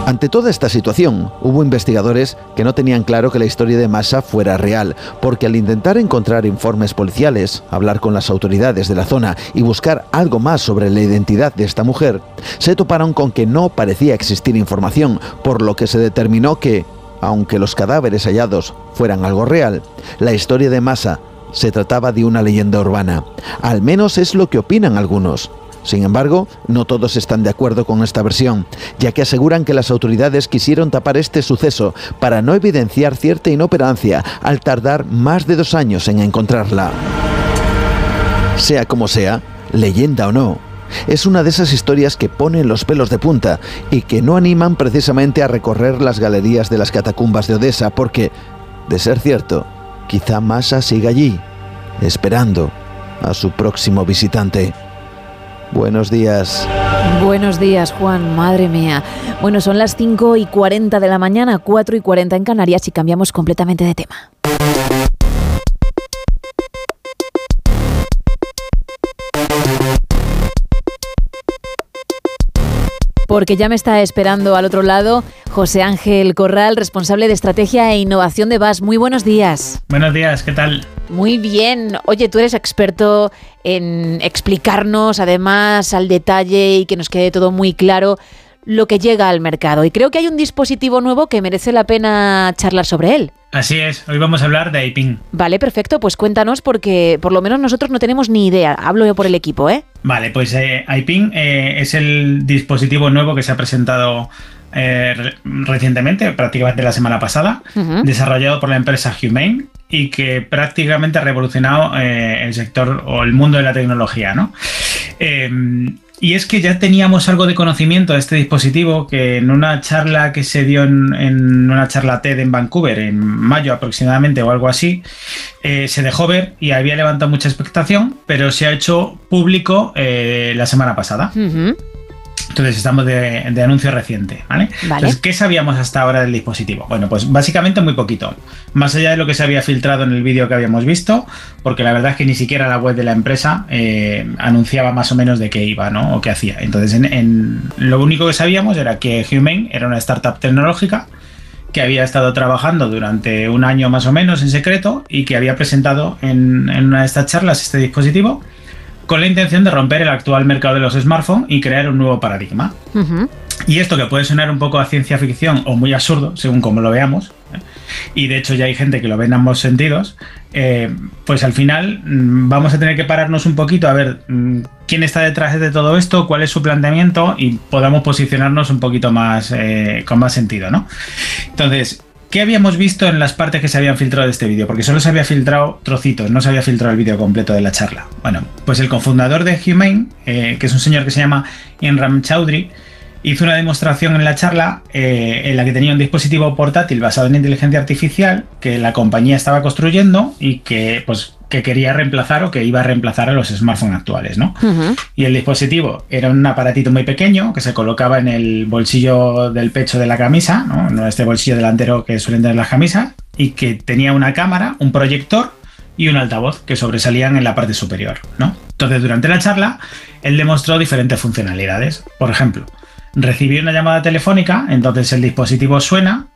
Ante toda esta situación, hubo investigadores que no tenían claro que la historia de Massa fuera real, porque al intentar encontrar informes policiales, hablar con las autoridades de la zona y buscar algo más sobre la identidad de esta mujer, se toparon con que no parecía existir información, por lo que se determinó que, aunque los cadáveres hallados fueran algo real, la historia de Massa se trataba de una leyenda urbana. Al menos es lo que opinan algunos. Sin embargo, no todos están de acuerdo con esta versión, ya que aseguran que las autoridades quisieron tapar este suceso para no evidenciar cierta inoperancia al tardar más de dos años en encontrarla. Sea como sea, leyenda o no, es una de esas historias que ponen los pelos de punta y que no animan precisamente a recorrer las galerías de las catacumbas de Odessa porque, de ser cierto, quizá Masa siga allí, esperando a su próximo visitante. Buenos días. Buenos días, Juan, madre mía. Bueno, son las 5 y 40 de la mañana, 4 y 40 en Canarias y cambiamos completamente de tema. porque ya me está esperando al otro lado José Ángel Corral, responsable de estrategia e innovación de VAS. Muy buenos días. Buenos días, ¿qué tal? Muy bien. Oye, tú eres experto en explicarnos, además, al detalle y que nos quede todo muy claro lo que llega al mercado. Y creo que hay un dispositivo nuevo que merece la pena charlar sobre él. Así es, hoy vamos a hablar de iPing. Vale, perfecto, pues cuéntanos porque por lo menos nosotros no tenemos ni idea. Hablo yo por el equipo, ¿eh? Vale, pues eh, iPing eh, es el dispositivo nuevo que se ha presentado eh, recientemente, prácticamente la semana pasada, desarrollado por la empresa Humane y que prácticamente ha revolucionado el sector o el mundo de la tecnología, ¿no? Y es que ya teníamos algo de conocimiento de este dispositivo que en una charla que se dio en, una charla TED en Vancouver en mayo aproximadamente o algo así, eh, se dejó ver y había levantado mucha expectación, pero se ha hecho público eh, la semana pasada. Entonces estamos de, anuncio reciente, ¿vale? Entonces, ¿qué sabíamos hasta ahora del dispositivo? Bueno, pues básicamente muy poquito. Más allá de lo que se había filtrado en el vídeo que habíamos visto, porque la verdad es que ni siquiera la web de la empresa eh, anunciaba más o menos de qué iba, ¿no? O qué hacía. Entonces, en, lo único que sabíamos era que Humane era una startup tecnológica que había estado trabajando durante un año más o menos en secreto y que había presentado en, en una de estas charlas este dispositivo con la intención de romper el actual mercado de los smartphones y crear un nuevo paradigma. Y esto que puede sonar un poco a ciencia ficción o muy absurdo, según como lo veamos, ¿eh? y de hecho ya hay gente que lo ve en ambos sentidos, eh, pues al final mm, vamos a tener que pararnos un poquito a ver mm, quién está detrás de todo esto, cuál es su planteamiento y podamos posicionarnos un poquito más eh, con más sentido, ¿no? Entonces, ¿Qué habíamos visto en las partes que se habían filtrado de este vídeo? Porque solo se había filtrado trocitos, no se había filtrado el vídeo completo de la charla. Bueno, pues el cofundador de Humane, eh, que es un señor que se llama Enram Chaudhry, hizo una demostración en la charla eh, en la que tenía un dispositivo portátil basado en inteligencia artificial que la compañía estaba construyendo y que pues que quería reemplazar o que iba a reemplazar a los smartphones actuales, ¿no? Y el dispositivo era un aparatito muy pequeño que se colocaba en el bolsillo del pecho de la camisa, ¿no? No este bolsillo delantero que suelen tener las camisas, y que tenía una cámara, un proyector y un altavoz que sobresalían en la parte superior, ¿no? Entonces, durante la charla, él demostró diferentes funcionalidades. Por ejemplo, recibió una llamada telefónica, entonces el dispositivo suena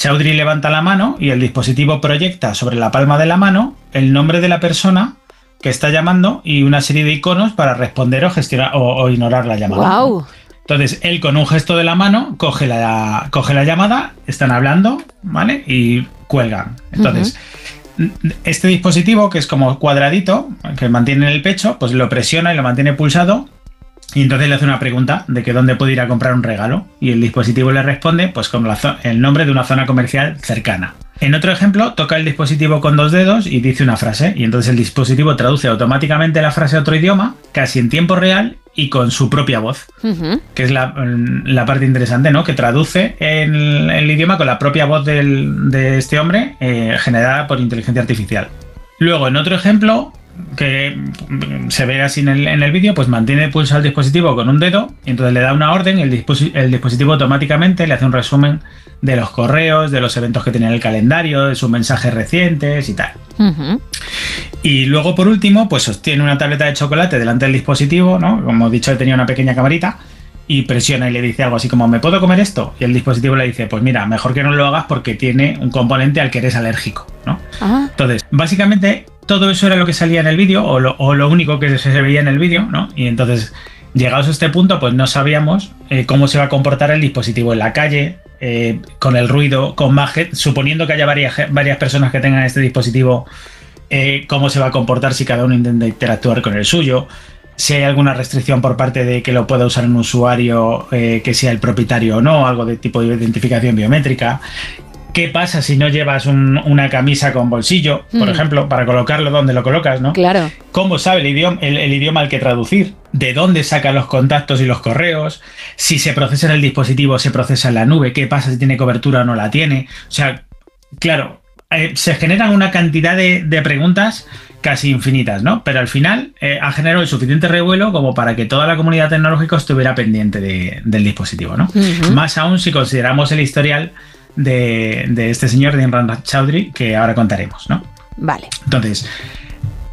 Chaudhry levanta la mano y el dispositivo proyecta sobre la palma de la mano el nombre de la persona que está llamando y una serie de iconos para responder o gestionar o, ignorar la llamada. Entonces, él con un gesto de la mano coge la, coge la llamada, están hablando, ¿vale? Y cuelgan. Entonces, este dispositivo, que es como cuadradito, que mantiene en el pecho, pues lo presiona y lo mantiene pulsado y entonces le hace una pregunta de que dónde puede ir a comprar un regalo. Y el dispositivo le responde pues con el nombre de una zona comercial cercana. En otro ejemplo, toca el dispositivo con dos dedos y dice una frase. Y entonces el dispositivo traduce automáticamente la frase a otro idioma, casi en tiempo real y con su propia voz. Que es la, parte interesante, ¿no? Que traduce el, idioma con la propia voz de este hombre eh, generada por inteligencia artificial. Luego, en otro ejemplo, que se ve así en el, en el vídeo, pues mantiene pulsado el dispositivo con un dedo y entonces le da una orden el, el, dispositivo automáticamente le hace un resumen de los correos, de los eventos que tiene en el calendario, de sus mensajes recientes y tal. Y luego, por último, pues sostiene una tableta de chocolate delante del dispositivo, ¿no? Como he dicho, tenía una pequeña camarita y presiona y le dice algo así como, ¿me puedo comer esto? Y el dispositivo le dice, pues mira, mejor que no lo hagas porque tiene un componente al que eres alérgico, ¿no? Entonces, básicamente, todo eso era lo que salía en el vídeo o lo, único que se veía en el vídeo, ¿no? Y entonces, llegados a este punto, pues no sabíamos eh, cómo se va a comportar el dispositivo en la calle, eh, con el ruido, con más suponiendo que haya varias, personas que tengan este dispositivo, eh, cómo se va a comportar si cada uno intenta interactuar con el suyo si hay alguna restricción por parte de que lo pueda usar un usuario que sea el propietario o no, algo de tipo de identificación biométrica. ¿Qué pasa si no llevas una camisa con bolsillo, por mm. ejemplo, para colocarlo donde lo colocas, ¿no? Claro. ¿Cómo sabe el idioma, el, idioma al que traducir? ¿De dónde saca los contactos y los correos? Si se procesa en el dispositivo, se procesa en la nube. ¿Qué pasa si tiene cobertura o no la tiene? O sea, claro, eh, se generan una cantidad de, de preguntas casi infinitas, ¿no? Pero al final eh, ha generado el suficiente revuelo como para que toda la comunidad tecnológica estuviera pendiente del dispositivo, ¿no? Más aún si consideramos el historial de, este señor, de Imran Chaudhry, que ahora contaremos, ¿no? Vale. Entonces,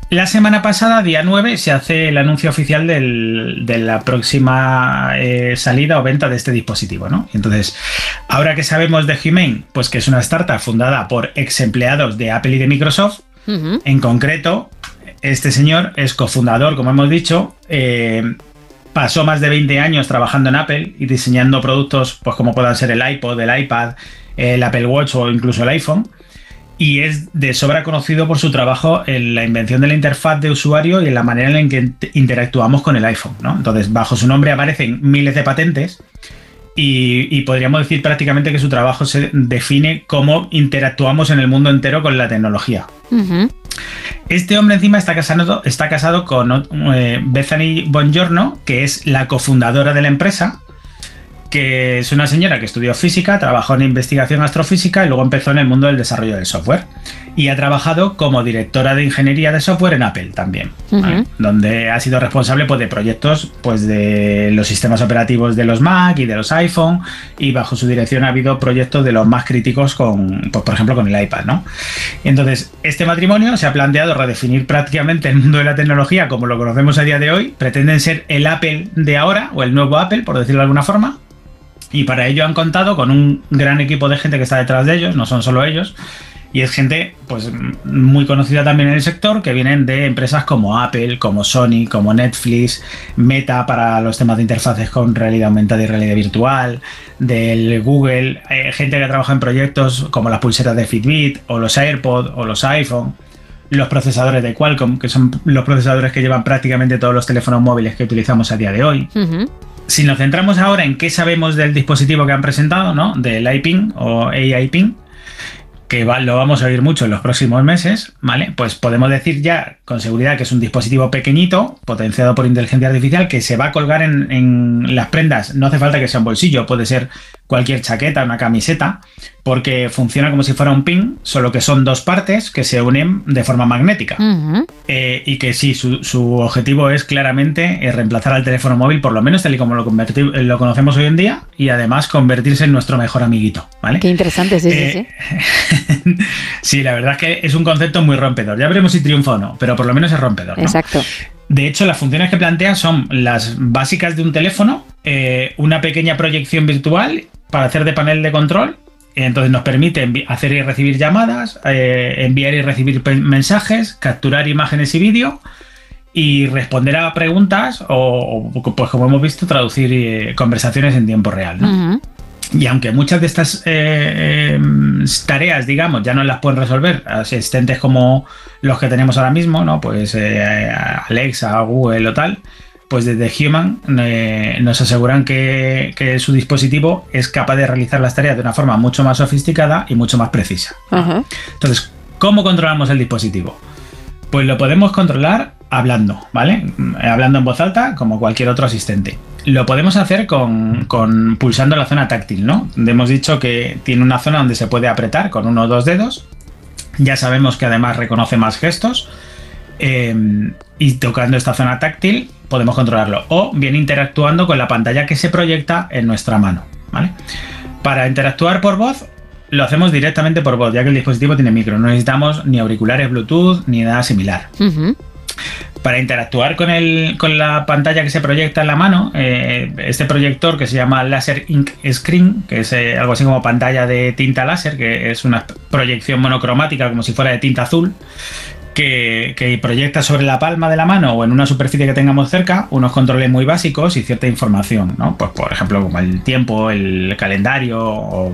la semana pasada, día 9, se hace el anuncio oficial de la próxima eh, salida o venta de este dispositivo, ¿no? Entonces, ahora que sabemos de Humane, pues que es una startup fundada por ex empleados de Apple y de Microsoft, en concreto, este señor es cofundador, como hemos dicho, eh, pasó más de 20 años trabajando en Apple y diseñando productos pues como puedan ser el iPod, el iPad, el Apple Watch o incluso el iPhone. Y es de sobra conocido por su trabajo en la invención de la interfaz de usuario y en la manera en que interactuamos con el iPhone. Entonces, bajo su nombre aparecen miles de patentes y, podríamos decir prácticamente que su trabajo se define cómo interactuamos en el mundo entero con la tecnología. Este hombre encima está casado, está casado con eh, Bethany Bongiorno, que es la cofundadora de la empresa, que es una señora que estudió física, trabajó en investigación astrofísica y luego empezó en el mundo del desarrollo del software. Y ha trabajado como directora de ingeniería de software en Apple también, donde ha sido responsable pues, de proyectos pues, de los sistemas operativos de los Mac y de los iPhone. Y bajo su dirección ha habido proyectos de los más críticos con, pues, por ejemplo, con el iPad. ¿no? entonces, este matrimonio se ha planteado redefinir prácticamente el mundo de la tecnología como lo conocemos a día de hoy. Pretenden ser el Apple de ahora, o el nuevo Apple, por decirlo de alguna forma y para ello han contado con un gran equipo de gente que está detrás de ellos, no son solo ellos. Y es gente pues muy conocida también en el sector, que vienen de empresas como Apple, como Sony, como Netflix, Meta para los temas de interfaces con realidad aumentada y realidad virtual, del Google, eh, gente que trabaja en proyectos como las pulseras de Fitbit, o los AirPods, o los iPhone, los procesadores de Qualcomm, que son los procesadores que llevan prácticamente todos los teléfonos móviles que utilizamos a día de hoy si nos centramos ahora en qué sabemos del dispositivo que han presentado, ¿no? Del iPing o AIPing, que lo vamos a oír mucho en los próximos meses, ¿vale? Pues podemos decir ya con seguridad que es un dispositivo pequeñito, potenciado por inteligencia artificial, que se va a colgar en, en las prendas. No hace falta que sea un bolsillo, puede ser cualquier chaqueta, una camiseta, porque funciona como si fuera un pin, solo que son dos partes que se unen de forma magnética. Eh, y que sí, su, objetivo es claramente eh, reemplazar al teléfono móvil, por lo menos tal y como lo, lo, conocemos hoy en día, y además convertirse en nuestro mejor amiguito. ¿vale? Qué interesante, sí, sí, sí. Eh, sí, la verdad es que es un concepto muy rompedor. Ya veremos si triunfa o no, pero por lo menos es rompedor. Exacto. De hecho, las funciones que plantea son las básicas de un teléfono, una pequeña proyección virtual para hacer de panel de control. Entonces nos permite hacer y recibir llamadas, eh, enviar y recibir mensajes, capturar imágenes y vídeo y responder a preguntas o, pues como hemos visto, traducir eh, conversaciones en tiempo real. Y aunque muchas de estas eh, em, tareas, digamos, ya no las pueden resolver asistentes como los que tenemos ahora mismo, ¿no? Pues Alexa, Google o tal, pues desde Human eh, nos aseguran que, su dispositivo es capaz de realizar las tareas de una forma mucho más sofisticada y mucho más precisa. Entonces, ¿cómo controlamos el dispositivo? Pues lo podemos controlar hablando, ¿vale? Hablando en voz alta, como cualquier otro asistente. Lo podemos hacer con, con pulsando la zona táctil, ¿no? Hemos dicho que tiene una zona donde se puede apretar con uno o dos dedos. Ya sabemos que además reconoce más gestos Em, y tocando esta zona táctil podemos controlarlo. O bien interactuando con la pantalla que se proyecta en nuestra mano. ¿vale? Para interactuar por voz, lo hacemos directamente por voz, ya que el dispositivo tiene micro. No necesitamos ni auriculares Bluetooth ni nada similar. Para interactuar con, el, con la pantalla que se proyecta en la mano, eh, este proyector que se llama Laser Ink Screen, que es eh, algo así como pantalla de tinta láser, que es una proyección monocromática como si fuera de tinta azul, que, que, proyecta sobre la palma de la mano o en una superficie que tengamos cerca unos controles muy básicos y cierta información, ¿no? Pues por ejemplo como el tiempo, el calendario o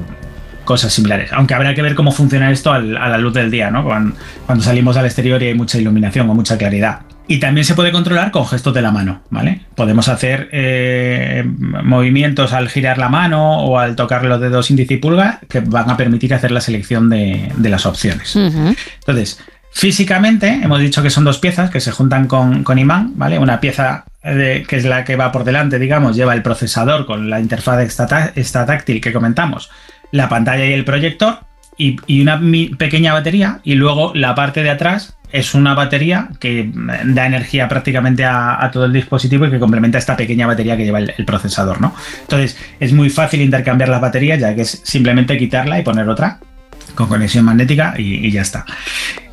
cosas similares. Aunque habrá que ver cómo funciona esto a la luz del día, ¿no? Cuando, salimos al exterior y hay mucha iluminación o mucha claridad. Y también se puede controlar con gestos de la mano, ¿vale? Podemos hacer eh, movimientos al girar la mano o al tocar los dedos índice y pulgar que van a permitir hacer la selección de, las opciones. Entonces, físicamente hemos dicho que son dos piezas que se juntan con, imán, ¿vale? Una pieza que es la que va por delante, digamos, lleva el procesador con la interfaz esta táctil que comentamos la pantalla y el proyector y, una pequeña batería y luego la parte de atrás es una batería que da energía prácticamente a, todo el dispositivo y que complementa esta pequeña batería que lleva el, procesador, ¿no? Entonces es muy fácil intercambiar las baterías ya que es simplemente quitarla y poner otra con conexión magnética y, ya está.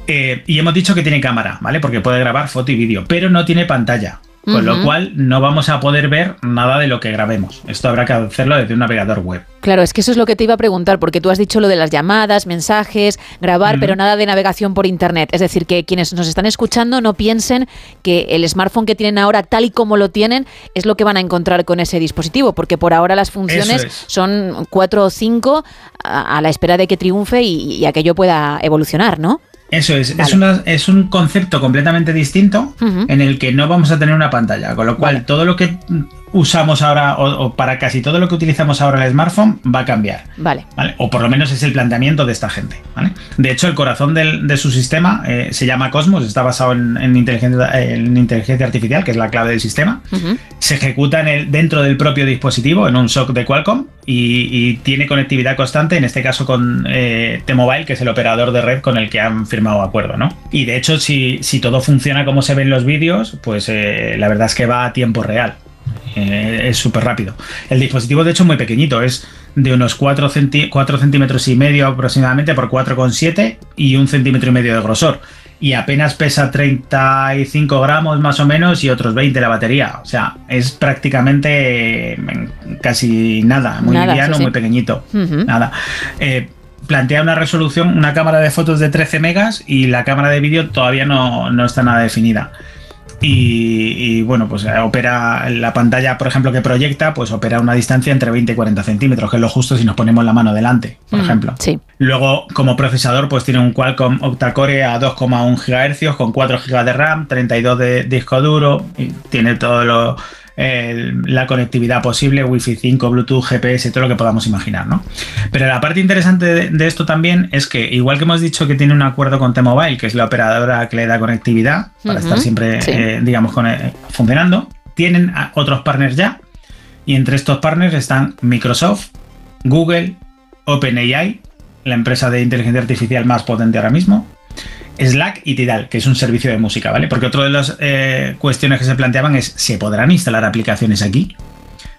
Eh, y hemos dicho que tiene cámara, ¿vale? Porque puede grabar foto y vídeo, pero no tiene pantalla. Con lo cual no vamos a poder ver nada de lo que grabemos. Esto habrá que hacerlo desde un navegador web. Claro, es que eso es lo que te iba a preguntar, porque tú has dicho lo de las llamadas, mensajes, grabar, pero nada de navegación por Internet. Es decir, que quienes nos están escuchando no piensen que el smartphone que tienen ahora, tal y como lo tienen, es lo que van a encontrar con ese dispositivo, porque por ahora las funciones son cuatro o cinco a, la espera de que triunfe y aquello pueda evolucionar, ¿no? Eso es, es, una, es, un concepto completamente distinto en el que no vamos a tener una pantalla, con lo cual todo lo que usamos ahora, o, para casi todo lo que utilizamos ahora el smartphone, va a cambiar. Vale. O por lo menos es el planteamiento de esta gente. ¿vale? De hecho, el corazón de su sistema eh, se llama Cosmos, está basado en, inteligencia, en, inteligencia, artificial, que es la clave del sistema. Se ejecuta en el, dentro del propio dispositivo, en un SOC de Qualcomm, y, tiene conectividad constante, en este caso con eh, T-Mobile, que es el operador de red con el que han firmado acuerdo. ¿no? Y de hecho, si, si todo funciona como se ve en los vídeos, pues eh, la verdad es que va a tiempo real. Eh, es súper rápido. El dispositivo, de hecho, es muy pequeñito. Es de unos 4, centímetros y medio aproximadamente por 4,7 y un centímetro y medio de grosor. Y apenas pesa 35 gramos más o menos y otros 20 la batería. O sea, es prácticamente mm, casi nada. Muy liviano, muy pequeñito. Nada. Eh, plantea una resolución, una cámara de fotos de 13 megas y la cámara de vídeo todavía no, no está nada definida. Y, bueno, pues eh, opera la pantalla, por ejemplo, que proyecta, pues opera una distancia entre 20 y 40 centímetros, que es lo justo si nos ponemos la mano delante, por mm, ejemplo. Sí. Luego, como procesador, pues tiene un Qualcomm octa-core a 2,1 GHz con 4 GB de RAM, 32 de disco duro, y tiene todo lo la conectividad posible, Wi-Fi 5, Bluetooth, GPS, todo lo que podamos imaginar, ¿no? Pero la parte interesante de, esto también es que, igual que hemos dicho que tiene un acuerdo con T-Mobile, que es la operadora que le da conectividad para estar siempre, eh, digamos, eh, funcionando, tienen otros partners ya, y entre estos partners están Microsoft, Google, OpenAI, la empresa de inteligencia artificial más potente ahora mismo, Slack y Tidal, que es un servicio de música, ¿vale? Porque otra de las eh, cuestiones que se planteaban es, ¿se podrán instalar aplicaciones aquí?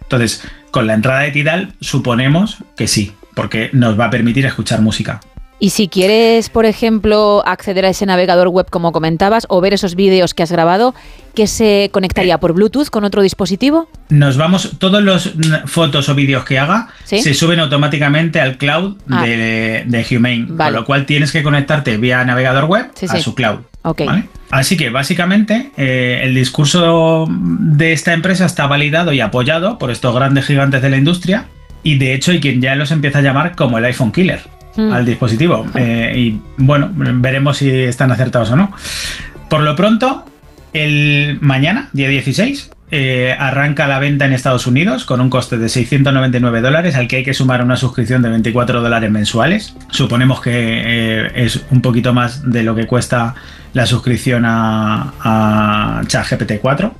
Entonces, con la entrada de Tidal, suponemos que sí, porque nos va a permitir escuchar música. Y si quieres, por ejemplo, acceder a ese navegador web como comentabas o ver esos vídeos que has grabado, ¿qué se conectaría por Bluetooth con otro dispositivo? Nos vamos, todos los fotos o vídeos que haga se suben automáticamente al cloud ah. de, Humane, con lo cual tienes que conectarte vía navegador web a su cloud. Así que básicamente eh, el discurso de esta empresa está validado y apoyado por estos grandes gigantes de la industria y de hecho hay quien ya los empieza a llamar como el iPhone Killer. Mm. al dispositivo. Eh, y bueno, veremos si están acertados o no. Por lo pronto, el mañana, día 16, eh, arranca la venta en Estados Unidos con un coste de 699 dólares al que hay que sumar una suscripción de 24 dólares mensuales. Suponemos que eh, es un poquito más de lo que cuesta la suscripción a, a ChatGPT 4.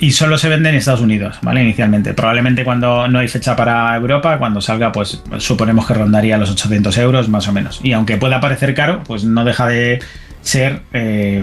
Y solo se vende en Estados Unidos, ¿vale? Inicialmente. Probablemente cuando no hay fecha para Europa, cuando salga, pues suponemos que rondaría los 800 euros más o menos. Y aunque pueda parecer caro, pues no deja de ser eh,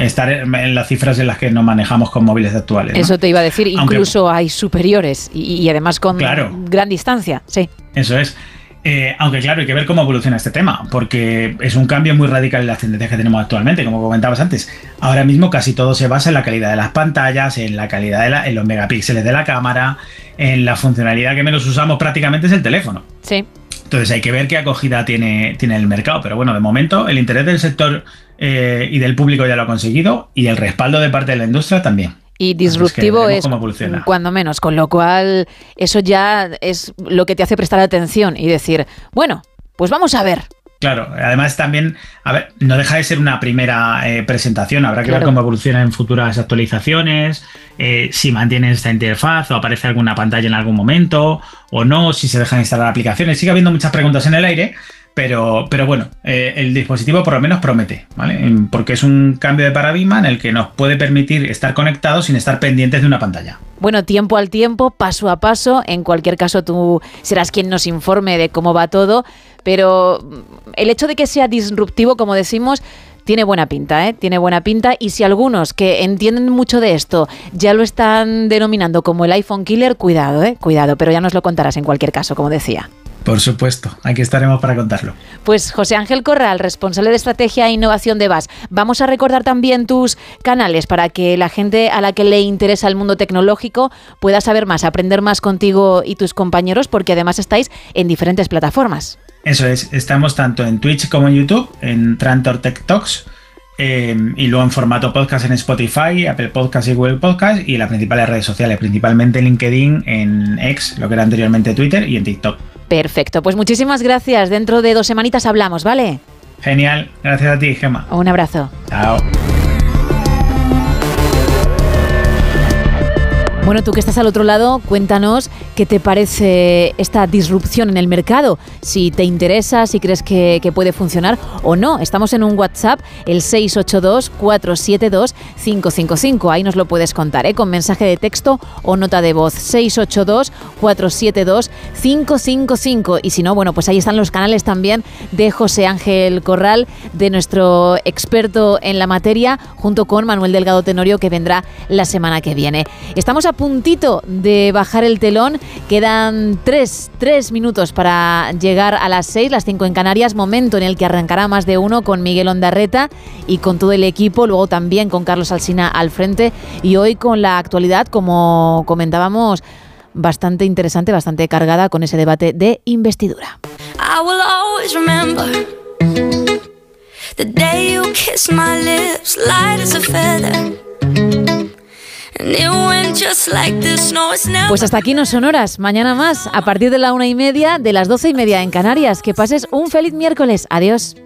estar en las cifras en las que nos manejamos con móviles actuales. Eso te iba a decir, incluso hay superiores y, además con gran distancia, sí. Eso es. Eh, aunque claro, hay que ver cómo evoluciona este tema, porque es un cambio muy radical en las tendencias que tenemos actualmente, como comentabas antes. Ahora mismo casi todo se basa en la calidad de las pantallas, en la calidad de la, en los megapíxeles de la cámara, en la funcionalidad que menos usamos prácticamente es el teléfono. Sí. Entonces hay que ver qué acogida tiene, tiene el mercado. Pero bueno, de momento el interés del sector eh, y del público ya lo ha conseguido y el respaldo de parte de la industria también. Y disruptivo es, cuando menos, con lo cual eso ya es lo que te hace prestar atención y decir, bueno, pues vamos a ver. Claro, además también, a ver, no deja de ser una primera eh, presentación, habrá que ver cómo evoluciona en futuras actualizaciones, eh, si mantiene esta interfaz o aparece alguna pantalla en algún momento o no, si se dejan instalar aplicaciones. Sigue habiendo muchas preguntas en el aire, pero, pero bueno, eh, el dispositivo por lo menos promete, ¿vale? Porque es un cambio de paradigma en el que nos puede permitir estar conectados sin estar pendientes de una pantalla. Bueno, tiempo al tiempo, paso a paso. En cualquier caso, tú serás quien nos informe de cómo va todo. Pero el hecho de que sea disruptivo, como decimos, tiene buena pinta, ¿eh? Tiene buena pinta. Y si algunos que entienden mucho de esto ya lo están denominando como el iPhone Killer, cuidado, ¿eh? Cuidado, pero ya nos lo contarás en cualquier caso, como decía. Por supuesto, aquí estaremos para contarlo. Pues José Ángel Corral, responsable de estrategia e innovación de VAS. Vamos a recordar también tus canales para que la gente a la que le interesa el mundo tecnológico pueda saber más, aprender más contigo y tus compañeros, porque además estáis en diferentes plataformas. Eso es, estamos tanto en Twitch como en YouTube, en Trantor Tech Talks. Em, y luego en formato podcast en Spotify, Apple Podcast y Google Podcast y las principales redes sociales, principalmente LinkedIn, en X, lo que era anteriormente Twitter y en TikTok. Perfecto, pues muchísimas gracias. Dentro de dos semanitas hablamos, ¿vale? Genial, gracias a ti, Gemma. Un abrazo. Chao. Bueno, tú que estás al otro lado, cuéntanos qué te parece esta disrupción en el mercado, si te interesa, si crees que, puede funcionar o no. Estamos en un WhatsApp, el 682-472-555. Ahí nos lo puedes contar, ¿eh? con mensaje de texto o nota de voz. 682-472-555. Y si no, bueno, pues ahí están los canales también de José Ángel Corral, de nuestro experto en la materia, junto con Manuel Delgado Tenorio, que vendrá la semana que viene. Estamos puntito de bajar el telón. Quedan tres, tres minutos para llegar a las seis, las cinco en Canarias, momento en el que arrancará más de uno con Miguel Ondarreta y con todo el equipo, luego también con Carlos Alsina al frente y hoy con la actualidad, como comentábamos, bastante interesante, bastante cargada con ese debate de investidura. Pues hasta aquí no son horas. Mañana más, a partir de la una y media, de las doce y media en Canarias. Que pases un feliz miércoles. Adiós.